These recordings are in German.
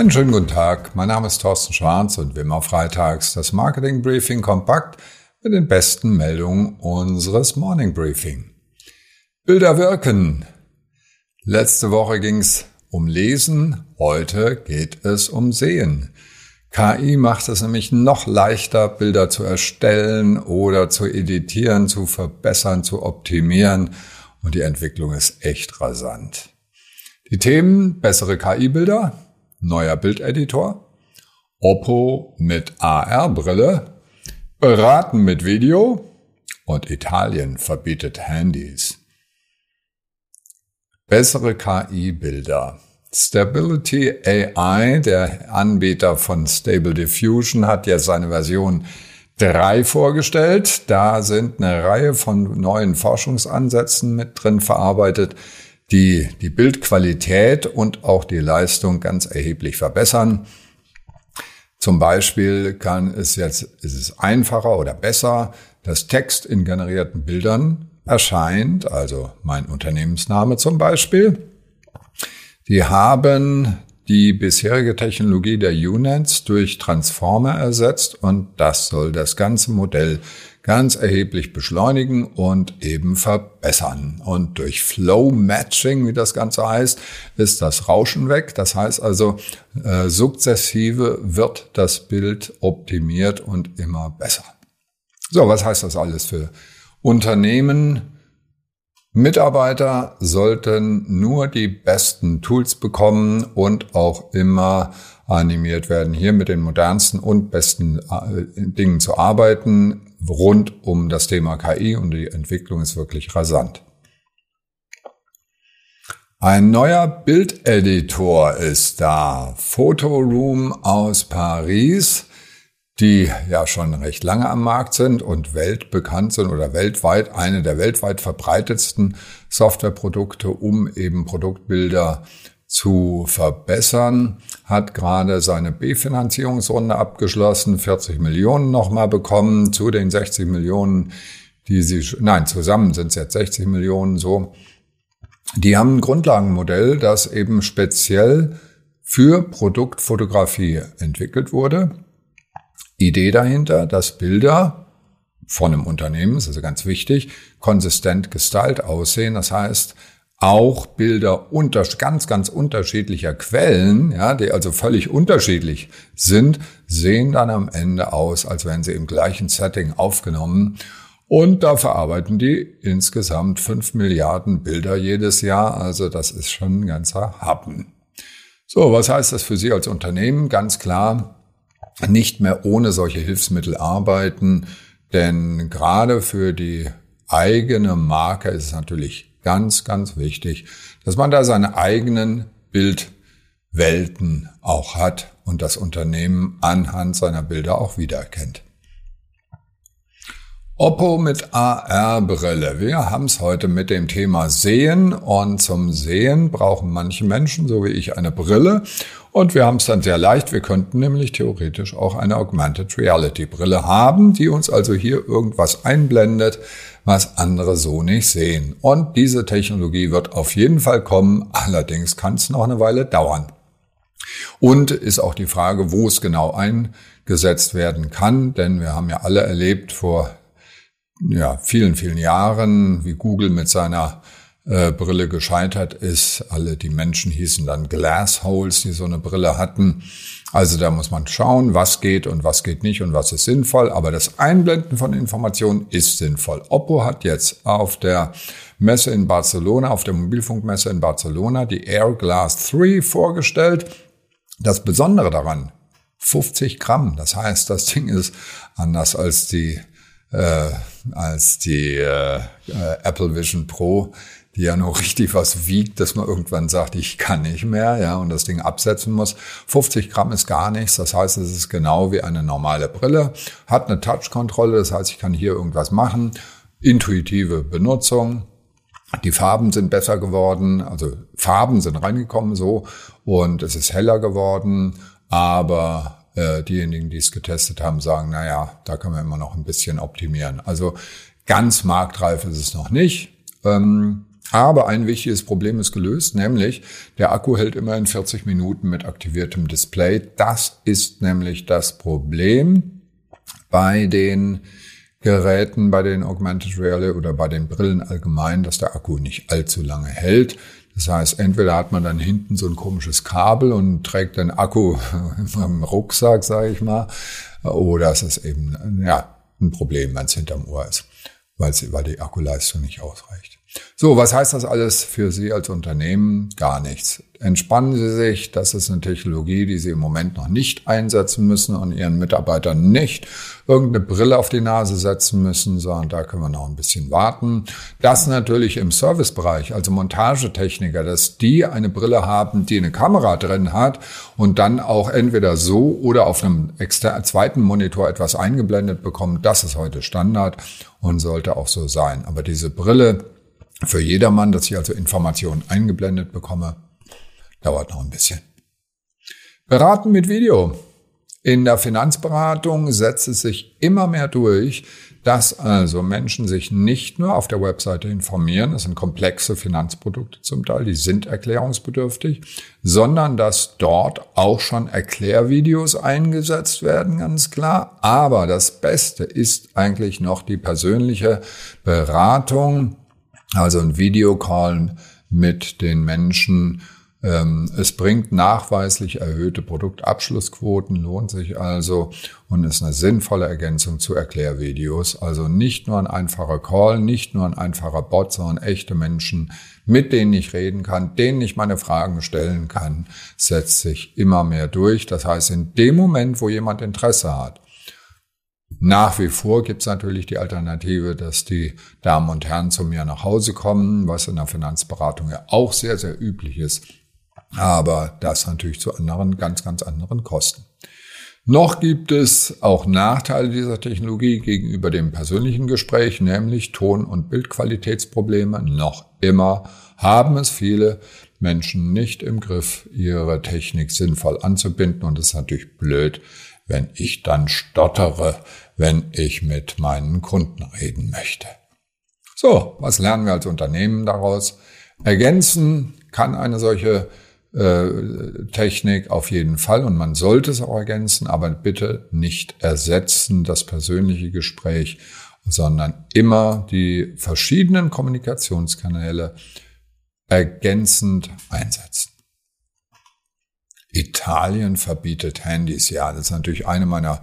Einen schönen guten Tag. Mein Name ist Thorsten Schwarz und wie immer freitags das Marketing Briefing kompakt mit den besten Meldungen unseres Morning Briefing. Bilder wirken. Letzte Woche ging's um Lesen, heute geht es um Sehen. KI macht es nämlich noch leichter, Bilder zu erstellen oder zu editieren, zu verbessern, zu optimieren und die Entwicklung ist echt rasant. Die Themen bessere KI-Bilder, neuer Bildeditor, Oppo mit AR-Brille, beraten mit Video und Italien verbietet Handys. Bessere KI-Bilder. Stability AI, der Anbieter von Stable Diffusion, hat ja seine Version 3 vorgestellt. Da sind eine Reihe von neuen Forschungsansätzen mit drin verarbeitet, die die Bildqualität und auch die Leistung ganz erheblich verbessern. Zum Beispiel kann es jetzt, ist es einfacher oder besser, dass Text in generierten Bildern erscheint, also mein Unternehmensname zum Beispiel. Die haben die bisherige Technologie der UNets durch Transformer ersetzt und das soll das ganze Modell ganz erheblich beschleunigen und eben verbessern. Und durch Flow Matching, wie das Ganze heißt, ist das Rauschen weg. Das heißt also, äh, sukzessive wird das Bild optimiert und immer besser. So, was heißt das alles für Unternehmen? Mitarbeiter sollten nur die besten Tools bekommen und auch immer animiert werden, hier mit den modernsten und besten äh, Dingen zu arbeiten rund um das Thema KI und die Entwicklung ist wirklich rasant. Ein neuer Bildeditor ist da. Photoroom aus Paris, die ja schon recht lange am Markt sind und weltbekannt sind oder weltweit eine der weltweit verbreitetsten Softwareprodukte, um eben Produktbilder zu verbessern, hat gerade seine B-Finanzierungsrunde abgeschlossen, 40 Millionen nochmal bekommen zu den 60 Millionen, die sie, nein, zusammen sind es jetzt 60 Millionen so. Die haben ein Grundlagenmodell, das eben speziell für Produktfotografie entwickelt wurde. Idee dahinter, dass Bilder von einem Unternehmen, das ist also ganz wichtig, konsistent gestylt aussehen. Das heißt, auch Bilder unter, ganz, ganz unterschiedlicher Quellen, ja, die also völlig unterschiedlich sind, sehen dann am Ende aus, als wären sie im gleichen Setting aufgenommen. Und da verarbeiten die insgesamt fünf Milliarden Bilder jedes Jahr. Also das ist schon ein ganzer Happen. So, was heißt das für Sie als Unternehmen? Ganz klar, nicht mehr ohne solche Hilfsmittel arbeiten, denn gerade für die eigene Marke ist es natürlich Ganz, ganz wichtig, dass man da seine eigenen Bildwelten auch hat und das Unternehmen anhand seiner Bilder auch wiedererkennt. Oppo mit AR-Brille. Wir haben es heute mit dem Thema Sehen und zum Sehen brauchen manche Menschen, so wie ich, eine Brille und wir haben es dann sehr leicht. Wir könnten nämlich theoretisch auch eine Augmented Reality Brille haben, die uns also hier irgendwas einblendet, was andere so nicht sehen. Und diese Technologie wird auf jeden Fall kommen. Allerdings kann es noch eine Weile dauern. Und ist auch die Frage, wo es genau eingesetzt werden kann, denn wir haben ja alle erlebt vor ja, vielen, vielen Jahren, wie Google mit seiner äh, Brille gescheitert ist. Alle die Menschen hießen dann Glassholes, die so eine Brille hatten. Also da muss man schauen, was geht und was geht nicht und was ist sinnvoll. Aber das Einblenden von Informationen ist sinnvoll. Oppo hat jetzt auf der Messe in Barcelona, auf der Mobilfunkmesse in Barcelona, die Air Glass 3 vorgestellt. Das Besondere daran, 50 Gramm. Das heißt, das Ding ist anders als die äh, als die äh, äh Apple Vision Pro ja noch richtig was wiegt, dass man irgendwann sagt, ich kann nicht mehr, ja, und das Ding absetzen muss. 50 Gramm ist gar nichts, das heißt, es ist genau wie eine normale Brille, hat eine Touch-Kontrolle, das heißt, ich kann hier irgendwas machen, intuitive Benutzung, die Farben sind besser geworden, also Farben sind reingekommen so. Und es ist heller geworden, aber äh, diejenigen, die es getestet haben, sagen, na ja, da kann man immer noch ein bisschen optimieren. Also ganz marktreif ist es noch nicht. Ähm, Aber ein wichtiges Problem ist gelöst, nämlich der Akku hält immerhin 40 Minuten mit aktiviertem Display. Das ist nämlich das Problem bei den Geräten, bei den Augmented Reality oder bei den Brillen allgemein, dass der Akku nicht allzu lange hält. Das heißt, entweder hat man dann hinten so ein komisches Kabel und trägt den Akku im Rucksack, sage ich mal, oder es ist eben ja ein Problem, wenn es hinterm Ohr ist, weil, die Akkuleistung nicht ausreicht. So, was heißt das alles für Sie als Unternehmen? Gar nichts. Entspannen Sie sich. Das ist eine Technologie, die Sie im Moment noch nicht einsetzen müssen und Ihren Mitarbeitern nicht irgendeine Brille auf die Nase setzen müssen, sondern da können wir noch ein bisschen warten. Das natürlich im Servicebereich, also Montagetechniker, dass die eine Brille haben, die eine Kamera drin hat und dann auch entweder so oder auf einem zweiten Monitor etwas eingeblendet bekommen. Das ist heute Standard und sollte auch so sein. Aber diese Brille, für jedermann, dass ich also Informationen eingeblendet bekomme, dauert noch ein bisschen. Beraten mit Video. In der Finanzberatung setzt es sich immer mehr durch, dass also Menschen sich nicht nur auf der Webseite informieren, das sind komplexe Finanzprodukte zum Teil, die sind erklärungsbedürftig, sondern dass dort auch schon Erklärvideos eingesetzt werden, ganz klar. Aber das Beste ist eigentlich noch die persönliche Beratung also ein Videocall mit den Menschen. Ähm, es bringt nachweislich erhöhte Produktabschlussquoten, lohnt sich also und ist eine sinnvolle Ergänzung zu Erklärvideos. Also nicht nur ein einfacher Call, nicht nur ein einfacher Bot, sondern echte Menschen, mit denen ich reden kann, denen ich meine Fragen stellen kann, setzt sich immer mehr durch. Das heißt, in dem Moment, wo jemand Interesse hat, nach wie vor gibt es natürlich die Alternative, dass die Damen und Herren zu mir nach Hause kommen, was in der Finanzberatung ja auch sehr, sehr üblich ist. Aber das natürlich zu anderen, ganz, ganz anderen Kosten. Noch gibt es auch Nachteile dieser Technologie gegenüber dem persönlichen Gespräch, nämlich Ton- und Bildqualitätsprobleme. Noch immer haben es viele Menschen nicht im Griff, ihre Technik sinnvoll anzubinden. Und es ist natürlich blöd, wenn ich dann stottere, wenn ich mit meinen Kunden reden möchte. So, was lernen wir als Unternehmen daraus? Ergänzen kann eine solche äh, Technik auf jeden Fall und man sollte es auch ergänzen, aber bitte nicht ersetzen das persönliche Gespräch, sondern immer die verschiedenen Kommunikationskanäle ergänzend einsetzen. Italien verbietet Handys. Ja, das ist natürlich eine meiner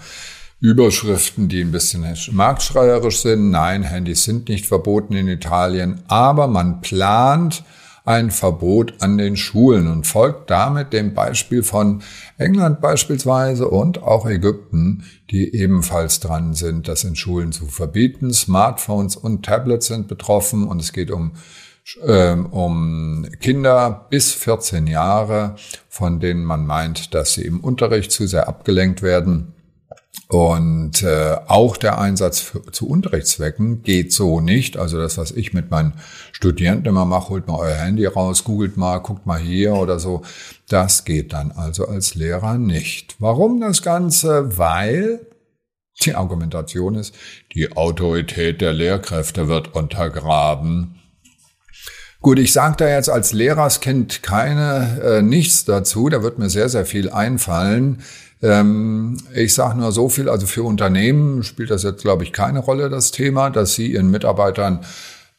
Überschriften, die ein bisschen marktschreierisch sind. Nein, Handys sind nicht verboten in Italien, aber man plant ein Verbot an den Schulen und folgt damit dem Beispiel von England beispielsweise und auch Ägypten, die ebenfalls dran sind, das in Schulen zu verbieten. Smartphones und Tablets sind betroffen und es geht um um Kinder bis 14 Jahre, von denen man meint, dass sie im Unterricht zu sehr abgelenkt werden. Und äh, auch der Einsatz für, zu Unterrichtszwecken geht so nicht. Also das, was ich mit meinen Studierenden immer mache, holt mal euer Handy raus, googelt mal, guckt mal hier oder so. Das geht dann also als Lehrer nicht. Warum das Ganze? Weil die Argumentation ist, die Autorität der Lehrkräfte wird untergraben. Gut, ich sage da jetzt als Lehrerskind keine äh, nichts dazu. Da wird mir sehr, sehr viel einfallen. Ähm, ich sage nur so viel, also für Unternehmen spielt das jetzt, glaube ich, keine Rolle, das Thema, dass sie ihren Mitarbeitern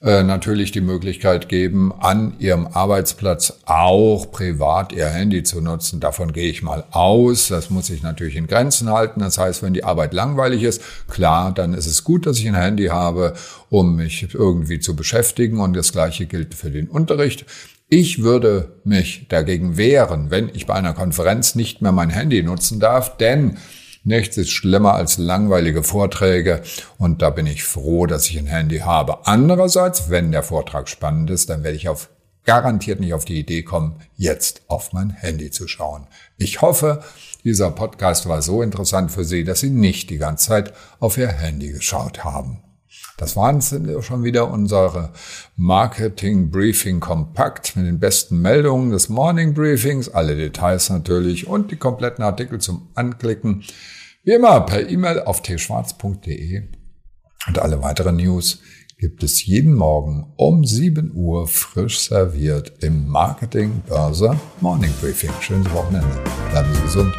äh, natürlich die Möglichkeit geben, an ihrem Arbeitsplatz auch privat ihr Handy zu nutzen. Davon gehe ich mal aus. Das muss ich natürlich in Grenzen halten. Das heißt, wenn die Arbeit langweilig ist, klar, dann ist es gut, dass ich ein Handy habe, um mich irgendwie zu beschäftigen. Und das Gleiche gilt für den Unterricht. Ich würde mich dagegen wehren, wenn ich bei einer Konferenz nicht mehr mein Handy nutzen darf, denn Nichts ist schlimmer als langweilige Vorträge und da bin ich froh, dass ich ein Handy habe. Andererseits, wenn der Vortrag spannend ist, dann werde ich auf garantiert nicht auf die Idee kommen, jetzt auf mein Handy zu schauen. Ich hoffe, dieser Podcast war so interessant für Sie, dass Sie nicht die ganze Zeit auf Ihr Handy geschaut haben. Das waren schon wieder unsere Marketing Briefing Kompakt mit den besten Meldungen des Morning Briefings, alle Details natürlich und die kompletten Artikel zum Anklicken. Wie immer per E-Mail auf tschwarz.de und alle weiteren News gibt es jeden Morgen um 7 Uhr frisch serviert im Marketing Börse Morning Briefing. Schönes Wochenende. Bleiben Sie gesund.